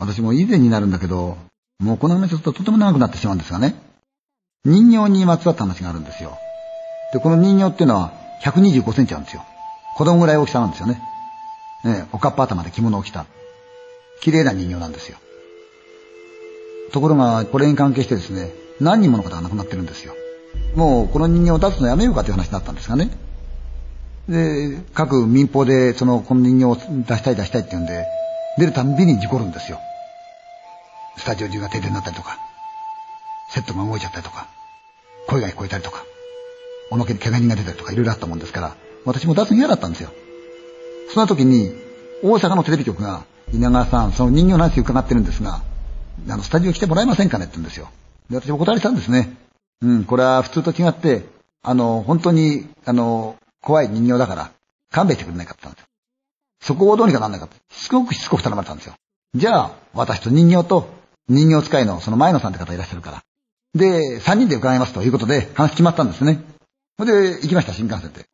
私も以前になるんだけど、もうこの話ちょっととても長くなってしまうんですがね。人形にまつわった話があるんですよ。で、この人形っていうのは125センチあるんですよ。子供ぐらい大きさなんですよね。ねおかっぱ頭で着物を着た。綺麗な人形なんですよ。ところが、これに関係してですね、何人もの方が亡くなってるんですよ。もうこの人形を出すのやめようかという話になったんですがね。で、各民放でその、この人形を出したい出したいって言うんで、出るたんびに事故るんですよ。スタジオ中が停電になったりとか、セットが動いちゃったりとか、声が聞こえたりとか、おまけに怪我人が出たりとかいろいろあったもんですから、私も出すの嫌だったんですよ。その時に、大阪のテレビ局が、稲川さん、その人形の話伺ってるんですが、あの、スタジオ来てもらえませんかねって言うんですよ。で、私お断りしたんですね。うん、これは普通と違って、あの、本当に、あの、怖い人形だから、勘弁してくれないかって言ったんですよ。そこをどうにかなんないかって、すごくしつこく頼まれたんですよ。じゃあ、私と人形と、人形使いのその前野さんって方いらっしゃるから。で、三人で伺いますということで、話決まったんですね。それで、行きました、新幹線で。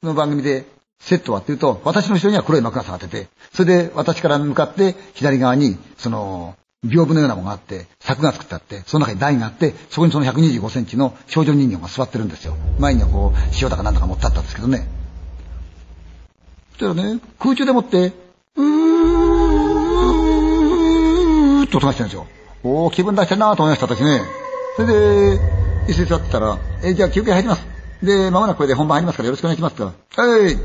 その番組で、セットはっていうと、私の後ろには黒い幕が下がってて、それで私から向かって左側に、その、屏風のようなものがあって、柵が作ってあって、その中に台があって、そこにその125センチの少女人形が座ってるんですよ。前にはこう、塩だかなんだか持ってあったんですけどね。そしたらね、空中でもって、うーっと音がしてるんですよ。おー、気分出してるなと思いました、私ね。それで、椅子に座ってたら、えじゃあ休憩入ります。で、まもなくこれで本番入りますからよろしくお願いしますって言ったら、はい。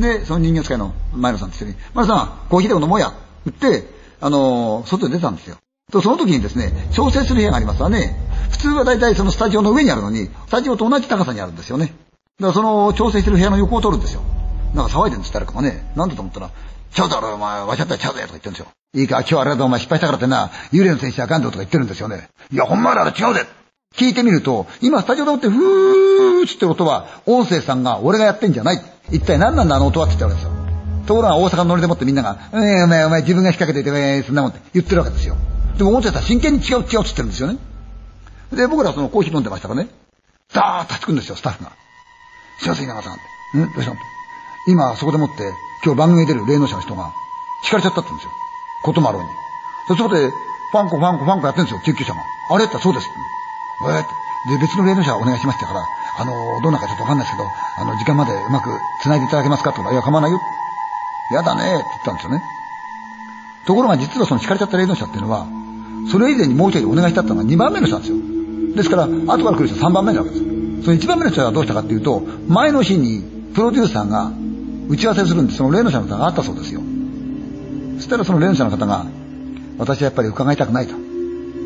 で、その人形使いの前野さんって人に、前野さん、コーヒーでも飲もうや。言って、あのー、外に出たんですよ。と、その時にですね、調整する部屋がありますわね。普通は大体そのスタジオの上にあるのに、スタジオと同じ高さにあるんですよね。だからその調整してる部屋の横を取るんですよ。なんか騒いでるんです誰かがね。なんだと思ったら、ちゃうだろお前、わしゃったらちゃうぜとか言ってるんですよ。いいか、今日あれだとお前失敗したからってな、幽霊の選手あかんぞとか言ってるんですよね。いや、ほんまあれ違うぜ聞いてみると、今スタジオでもってふーって音は、音声さんが俺がやってんじゃない。一体何なんだあの音はって言ってわけですよ。ところが大阪のノリでもってみんなが、えー、お前、お前自分が仕掛けてて、えー、そんなもんって言ってるわけですよ。でも音声さん真剣に違う違うって言ってるんですよね。で、僕らそのコーヒー飲んでましたからね、ダーッと立ちくんですよ、スタッフが。すいません、稲川さんって。んどうしたの？今、そこでもって、今日番組に出る霊能者の人が、敷かれちゃったって言うんですよ。こともあろうに。そこで、ファンコ、ファンコ、ファンコやってるんですよ、救急車が。あれ？ってそうですって。えー、って。で、別の霊能者お願いしますってから、あの、どんなかちょっとわかんないですけど、あの、時間までうまく繋いでいただけますか？って言ったら、いや、構わないよ。やだねって言ったんですよね。ところが実はその敷かれちゃった霊能者っていうのは、それ以前にもう一人お願いしたったのが2番目の人なんですよ。ですから、後から来る人は3番目なわけです。その1番目の人はどうしたかっていうと、前の日にプロデューサーが打ち合わせするんで、その霊能者の方があったそうですよ。そしたらその霊能者の方が、私はやっぱり伺いたくないと。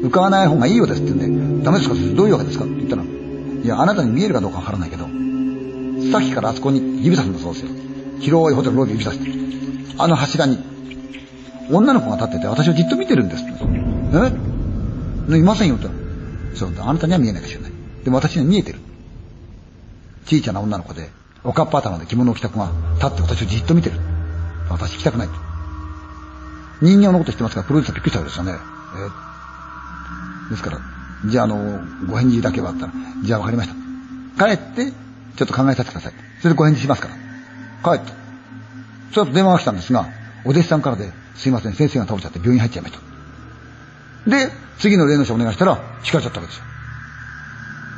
伺わない方がいいようですって言うんで、ダメですかどういうわけですかって言ったら、いや、あなたに見えるかどうかわからないけど、さっきからあそこに指さすんだそうですよ。広いホテルロビー指さして。あの柱に、女の子が立ってて私をじっと見てるんですって。え？いませんよと。そう、あなたには見えないかもしらない。でも私には見えてる。小さな女の子で、おかっぱ頭で着物を着た子が立って私をじっと見てる。私来たくない。人形のこと知ってますから、プロデューサーびっくりしたわけですよね。えですから、じゃあ、あの、ご返事だけはあったら、じゃあわかりました。帰って、ちょっと考えさせてください。それでご返事しますから。帰って。その後電話が来たんですが、お弟子さんからで、すいません、先生が倒れちゃって病院入っちゃいました。で、次の霊能者お願いしたら、叱かれちゃったわけですよ。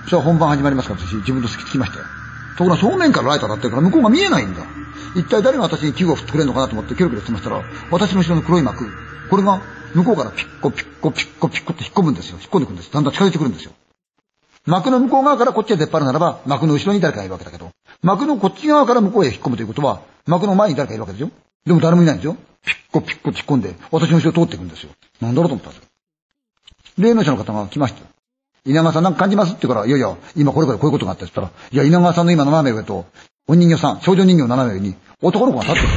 それは本番始まりますから私、自分と好きつきましたよ。ところが正面からライト当たってるから向こうが見えないんだ。一体誰が私に器具を振ってくれるのかなと思ってキョロキョロしてましたら、私の後ろの黒い幕、これが向こうからピッコピッコピッコピッコって引っ込むんですよ。引っ込んでくるんです。だんだん近づいてくるんですよ。幕の向こう側からこっちへ出っ張るならば、幕の後ろに誰かがいるわけだけど、幕のこっち側から向こうへ引っ込むということは、幕の前に誰かいるわけですよ。でも誰もいないんですよ。ピッコピッコ突っ込んで、私の後ろ通っていくんですよ。なんだろうと思ったんですよ。霊能者の方が来ました。稲川さんなんか感じます？って言うから、いやいや、今これからこういうことがあったって言ったら、いや、稲川さんの今斜め上と、お人形さん、少女人形斜め上に、男の子が立って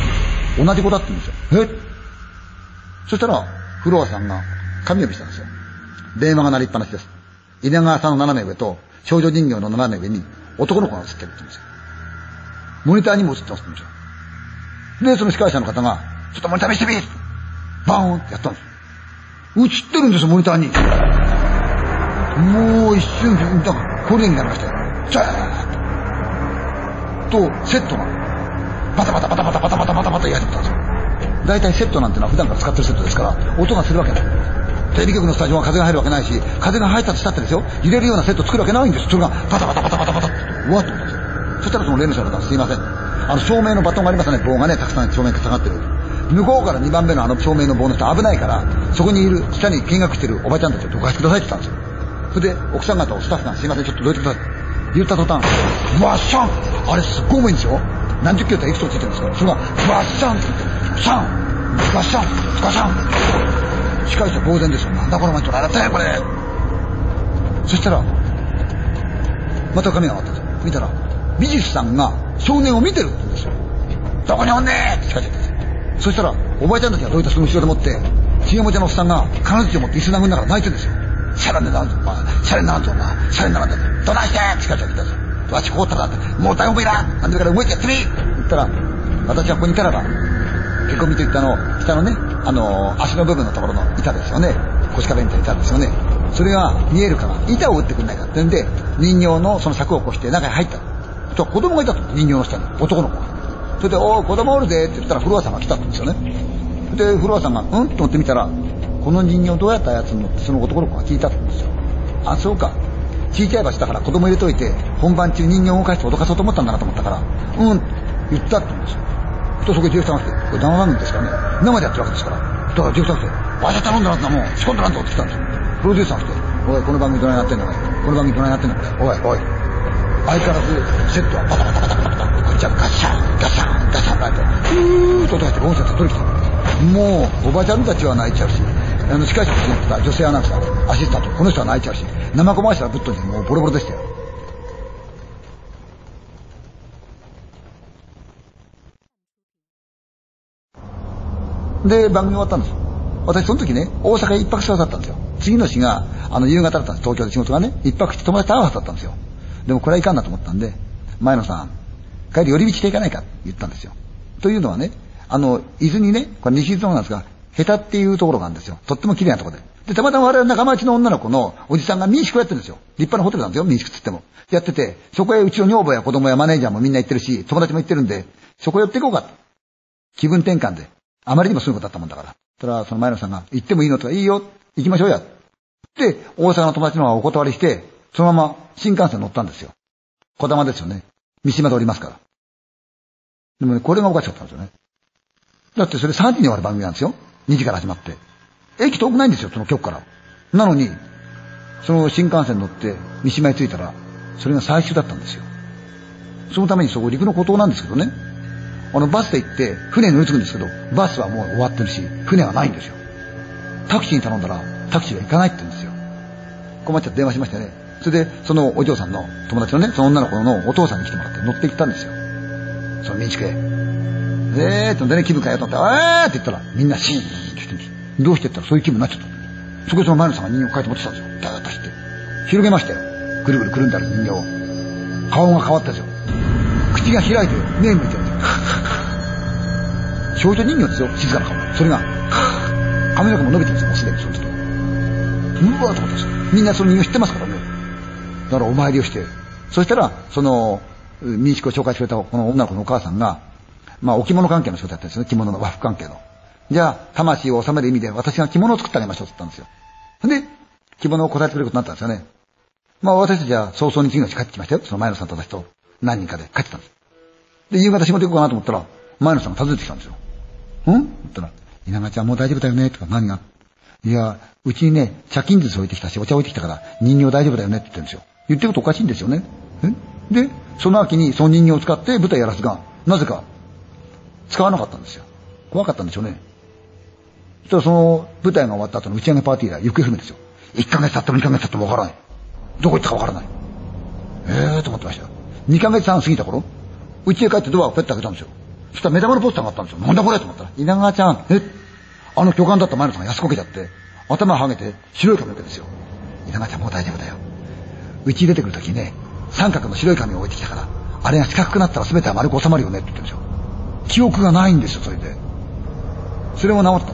る。同じ子だって言うんですよ。えそしたら、フロアさんが紙呼びしたんですよ。電話が鳴りっぱなしです。稲川さんの斜め上と、少女人形の斜め上に、男の子が映ってるって言うんですよ。モニターにも映ってますって言うんですよ。で、その司会者の方が、ちょっとモニター見せてみバーンってやったんです。映ってるんですよ、モニターに。もう一瞬で、だから、これになりましたよ。ザーッと、セットが、バタバタバタバタバタバタバタバタやってたんですよ。大体セットなんてのは普段から使ってるセットですから、音がするわけない。テレビ局のスタジオは風が入るわけないし、風が入ったとしたってですよ、揺れるようなセット作るわけないんです。それがバタバタバタバタバタって、うわっと思ったんですよ。そしたらその例の人がすいません。あの照明のバトンがありますね、棒がね、たくさん照明が下がってる。向こうから2番目のあの照明の棒の人危ないから、そこにいる、下に見学してるおばちゃんたちをどかしてくださいって言ったんですよ。それで、奥さん方をスタッフがすいません、ちょっとどいてください。言った途端、ワッシャンあれすっごい重いんですよ。何十キロってエキソついてるんですか？ら、それが、ワッシャンって言って、シャンガッシャンガシャン司会者呆然ですよ。なんだこの前とられたよ、これ。そしたら、また髪が上がったんですよ。見たら、美術さんが少年を見てるって言うんですよ。どこにおんねって司会者ですそしたら、おばあちゃんたちがどういったその後ろでもって、ちげもちゃのおっさんが金槌を持って椅子殴りながら泣いてるんですよ。シャレになんぞ、お前。シャレなんぞ、お前。シャレならんぞ。どないしてって司会者が来たんですよ。わしこうったらって、もう大丈夫いらんなんでから動いてやってみ言ったら、私はここにいたらば、結婚見といったの、下のね、あの足の部分のところの板ですよね。腰掛けみたいな板ですよね。それが見えるから、板を打ってくんないかってんで、人形のその柵を起こして中に入った。と子供がいたと、人形の下に、男の子が。それで、おお、子供おるでって言ったらフロアさんが来たんですよね。で、フロアさんが、うん？と思ってみたら、この人形どうやったやつのってその男の子が聞いたって言うんですよ。あ、そうか。ちいちゃい場所だから子供入れといて、本番中人形を動かして脅かそうと思ったんだなと思ったから、うんって、言ったって言うんですよ。とそこでディレクターが来て、これ生番組ですからね、生でやってるわけですから。だからディレクターが来て、わしゃ頼んだなってもう仕込んだなんとって来たんですよ。プロデューサーが来て、おい、この番組どないなってんのおい。この番組どないなってんの。おい、おい。相変わらず、セットはバタバタバタバタバタ。こっちはガシャン、ガシャン、ガシャン、ガッシャン、ふーっと音がして音声が取り来た。もう、おばちゃんたちは泣いちゃうし、あの、司会者とってた女性アナウンサー、アシスタント、この人は泣いちゃうし、生コマーシャルぶっ飛んでもうボロボロでしたよ。で、番組終わったんですよ。私その時ね、大阪一泊したはずだったんですよ。次の日が、あの、夕方だったんです。東京で仕事がね、一泊して友達と会うはずだったんですよ。でもこれはいかんなと思ったんで、前野さん、帰り寄り道していかないかって言ったんですよ。というのはね、あの、伊豆にね、これ西伊豆のなんですが、下手っていうところがあるんですよ。とっても綺麗なところで。で、たまたま我々仲間内の女の子のおじさんが民宿をやってるんですよ。立派なホテルなんですよ、民宿つっても。やってて、そこへうちの女房や子供やマネージャーもみんな行ってるし、友達も行ってるんで、そこ寄っていこうか気分転換で。あまりにもすごいことだったもんだから。たら、その前野さんが、行ってもいいのとか、いいよ、行きましょうや。で、大阪の友達の方がお断りして、そのまま新幹線乗ったんですよ。小玉ですよね。三島で降りますから。でもね、これがおかしかったんですよね。だってそれ3時に終わる番組なんですよ。2時から始まって。駅遠くないんですよ、その局から。なのに、その新幹線乗って三島へ着いたら、それが最終だったんですよ。そのためにそこ陸の孤島なんですけどね。あのバスで行って船に乗り継ぐんですけど、バスはもう終わってるし、船はないんですよ。タクシーに頼んだら、タクシーが行かないって言うんですよ。困っちゃって電話しましてね。それで、そのお嬢さんの友達のね、その女の子のお父さんに来てもらって乗って行ったんですよ。その民宿へ。えーってでね、気分変えようと思って、えーって言ったら、みんなシーンって言ってんです。どうしてって言ったらそういう気分になっちゃった。そこでその前野さんが人形を変えて持ってたんですよ。ダーッとして。広げましたよ。ぐるぐるくるんだる人形を。顔が変わったんですよ。口が開いて、目向いてるんですよ。少女人形ですよ、静かな顔。それが、髪の毛も伸びてるんですよ、もうすでにその時。うわーと思ったんですよ。みんなその人形知ってますか？らね。だからお参りをして。そしたら、その、民宿を紹介してくれたこの女の子のお母さんが、まあ、お着物関係の仕事やったんですよね。着物の和服関係の。じゃあ、魂を収める意味で私が着物を作ってあげましょうって言ったんですよ。で、着物を答えてくれることになったんですよね。まあ、私たちは早々に次の日帰ってきましたよ。その前野さんと私と何人かで帰ってたんです。で、夕方仕事行こうかなと思ったら、前野さんが訪ねてきたんですよ。ん？って言ったら、稲川ちゃんもう大丈夫だよねとか何が？いや、うちにね、茶金筒置いてきたし、お茶置いてきたから、人形大丈夫だよねって言ってるんですよ。言ってることおかしいんですよね。で、その秋にその人形を使って舞台やらすが、なぜか、使わなかったんですよ。怖かったんでしょうね。そしたらその舞台が終わった後の打ち上げパーティーで行方不明ですよ。1ヶ月経っても2ヶ月経ってもわからない。どこ行ったかわからない。ええーと思ってましたよ。2ヶ月半過ぎた頃、家へ帰ってドアをペッと開けたんですよ。そしたら目玉のポスターがあったんですよ。なんだこれと思ったら、稲川ちゃん、えあの巨漢だった前野さんが安こけちゃって、頭はげて白い髪の毛ですよ。稲川ちゃんもう大丈夫だよ。うち出てくるときね、三角の白い紙を置いてきたから、あれが四角くなったら全ては丸く収まるよねって言ってるんですよ。記憶がないんですよ、それで。それも治っ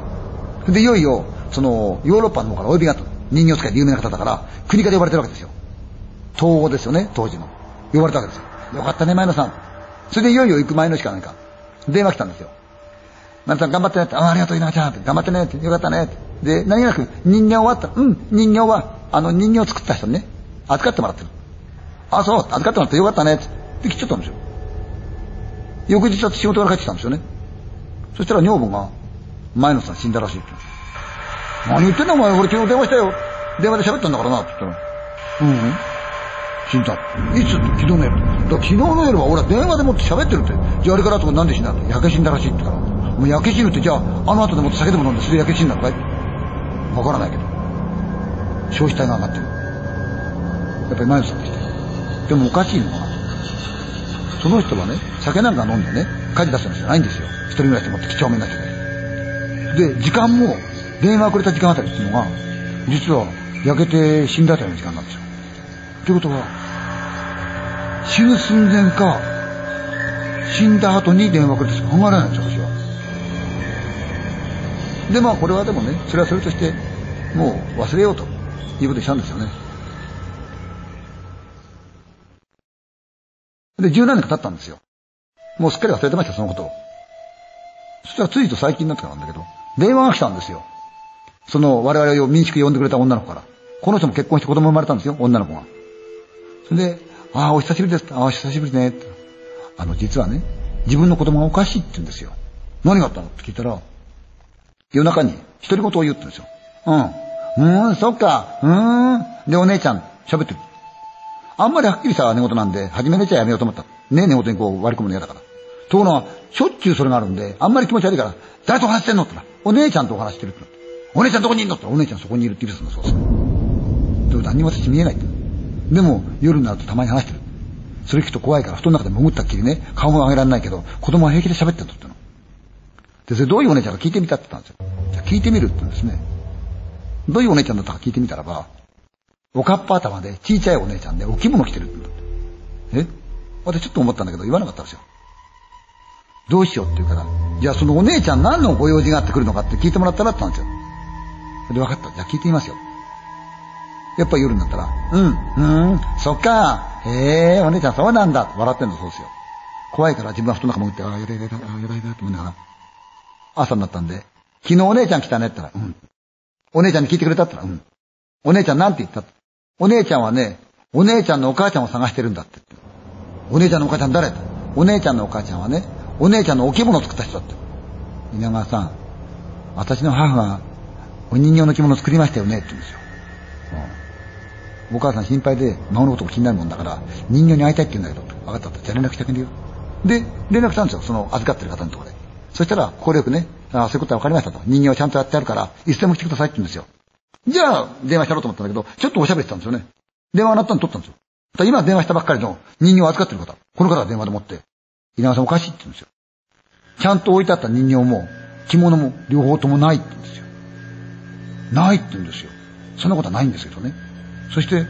た。で、いよいよ、その、ヨーロッパの方からお呼びがあった。人形使いで有名な方だから、国から呼ばれてるわけですよ。東欧ですよね、当時の。呼ばれたわけですよ。よかったね、前野さん。それでいよいよ行く前の日か何か、電話来たんですよ。まるさん頑張ってねって、あありがとう、稲ちゃんって、頑張ってねって、よかったねって。で、何気なく、人形終わった。うん、人形は、あの人形を作った人にね、預かってもらってる。あ、そう、預かってもらってよかったねって。で、来ちゃったんですよ。翌日は仕事から帰ってきたんですよね。そしたら女房が、前野さん死んだらしいって。何言ってんだお前、俺昨日電話したよ。電話で喋ったんだからな、って言ったら。うん、うん。死んだ。いつ昨日の夜。だ昨日の夜は俺は電話でもって喋ってるって。じゃああれからとかなんで死んだって。焼け死んだらしいってから。もう焼け死ぬってじゃあ、あの後でもって酒でも飲んでそれで焼け死んだのかい？わからないけど。消費体が上がってる。やっぱり前野さんでした。でもおかしいのは、その人はね、酒なんか飲んでね、火事出すんじゃないんですよ。一人暮らしでもって几帳面な人で。で、時間も、電話くれた時間あたりっていうのが、実は焼けて死んだあたりの時間なんですよ。ということは、死ぬ寸前か、死んだ後に電話くれてしか考えられないんですよ、私は。で、まあこれはでもね、それはそれとして、もう忘れようということにしたんですよね。で、十何年か経ったんですよ。もうすっかり忘れてました、そのことを。そしたらついと最近になってからなんだけど、電話が来たんですよ。その我々を民宿呼んでくれた女の子から。この人も結婚して子供生まれたんですよ、女の子が。それで、ああ、お久しぶりです。ああ、久しぶりね。あの、実はね、自分の子供がおかしいって言うんですよ。何があったのって聞いたら、夜中に独り言を言ってるんですよ。うん。うーん、そっか。うーん。で、お姉ちゃん、喋ってる。あんまりはっきりした寝言なんで、初め寝ちゃやめようと思った。ね寝言にこう割り込むの嫌だから。ところが、しょっちゅうそれがあるんで、あんまり気持ち悪いから、誰と話してんのって言ったら、お姉ちゃんとお話してるってお姉ちゃんどこにいんのってお姉ちゃんそこにいるって言うんだそうです。でも何にも私見えないって。でも、夜になるとたまに話してる。それ聞くと怖いから、布団の中で潜ったっきりね、顔も上げられないけど、子供は平気で喋ってんだっての。で、それどういうお姉ちゃんか聞いてみたって言ったんですよ。じゃ聞いてみるって言うんですね。どういうお姉ちゃんだったか聞いてみたらば、おかっぱ頭でちいちゃいお姉ちゃんでお着物着てる。え？私ちょっと思ったんだけど言わなかったんですよ。どうしようって言うから、じゃあそのお姉ちゃん何のご用事があってくるのかって聞いてもらったらって言ったんですよ。で、分かった。じゃあ聞いてみますよ。やっぱ夜になったら、うん、うん、そっか、へえ、お姉ちゃんそうなんだ笑ってんのそうですよ。怖いから自分は布団の中潜って、ああ、やだやだ、ああ、やだやだって思いながら。朝になったんで、昨日お姉ちゃん来たねって言ったら、うん。お姉ちゃんに聞いてくれたって言ったら、うん。お姉ちゃんなんて言ったってお姉ちゃんはね、お姉ちゃんのお母ちゃんを探してるんだって。お姉ちゃんのお母ちゃん誰お姉ちゃんのお母ちゃんはね、お姉ちゃんの置物を作った人だって。稲川さん、私の母がお人形の着物を作りましたよねって言うんですよ。うん、お母さん心配で孫のことも気になるもんだから、人形に会いたいって言うんだけど、分かったって、じゃあ連絡してあげるよ。で、連絡したんですよ、その預かってる方のところで。そしたら、快くね、あ、そういうことは分かりましたと。人形はちゃんとやってあるから、いつでも来てくださいって言うんですよ。じゃあ、電話したろうと思ったんだけど、ちょっとおしゃべりしたんですよね。電話鳴ったの取ったんですよ。今電話したばっかりの人形を預かってる方。この方が電話で持って、稲川さんおかしいって言うんですよ。ちゃんと置いてあった人形も、着物も両方ともないって言うんですよ。ないって言うんですよ。そんなことはないんですけどね。そして、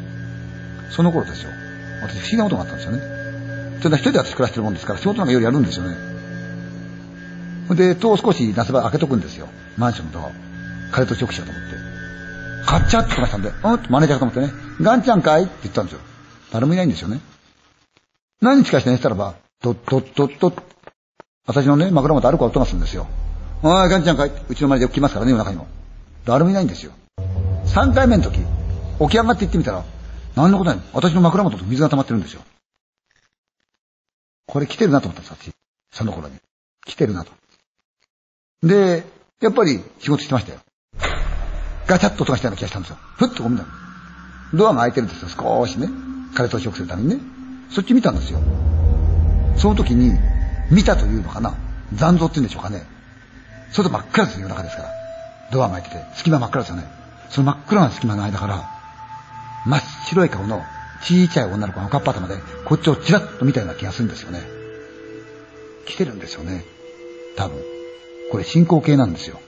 その頃ですよ。私不思議なことがあったんですよね。それで一人で私暮らしてるもんですから、仕事なんか夜やるんですよね。で、戸を少し夏場開けとくんですよ。マンションのドアを。風と直しようと思って。買っちゃってましたんで、うんマネージャーと思ってね、ガンちゃんかい？って言ったんですよ。誰もいないんですよね。何日かして寝てたらば、ドッドッドッドッ。私のね、枕元歩く音がするんですよ。おい、ガンちゃんかい？うちの前でよく来ますからね、夜中にも。誰もいないんですよ。3回目の時、起き上がって行ってみたら、何のことない。私の枕元と水が溜まってるんですよ。これ来てるなと思ったんです、私。その頃に。来てるなと。で、やっぱり仕事してましたよ。ガチャッと音がしたような気がしたんですよ。ふっとこう見たドアが開いてるんですよ、少しね。風通し良くするためにね。そっち見たんですよ。その時に、見たというのかな。残像って言うんでしょうかね。それと真っ暗ですよ、夜中ですから。ドアが開いてて、隙間真っ暗ですよね。その真っ暗な隙間の間から、真っ白い顔のちいちゃい女の子がおかっぱ頭で、こっちをチラッと見たような気がするんですよね。来てるんですよね。多分。これ進行形なんですよ。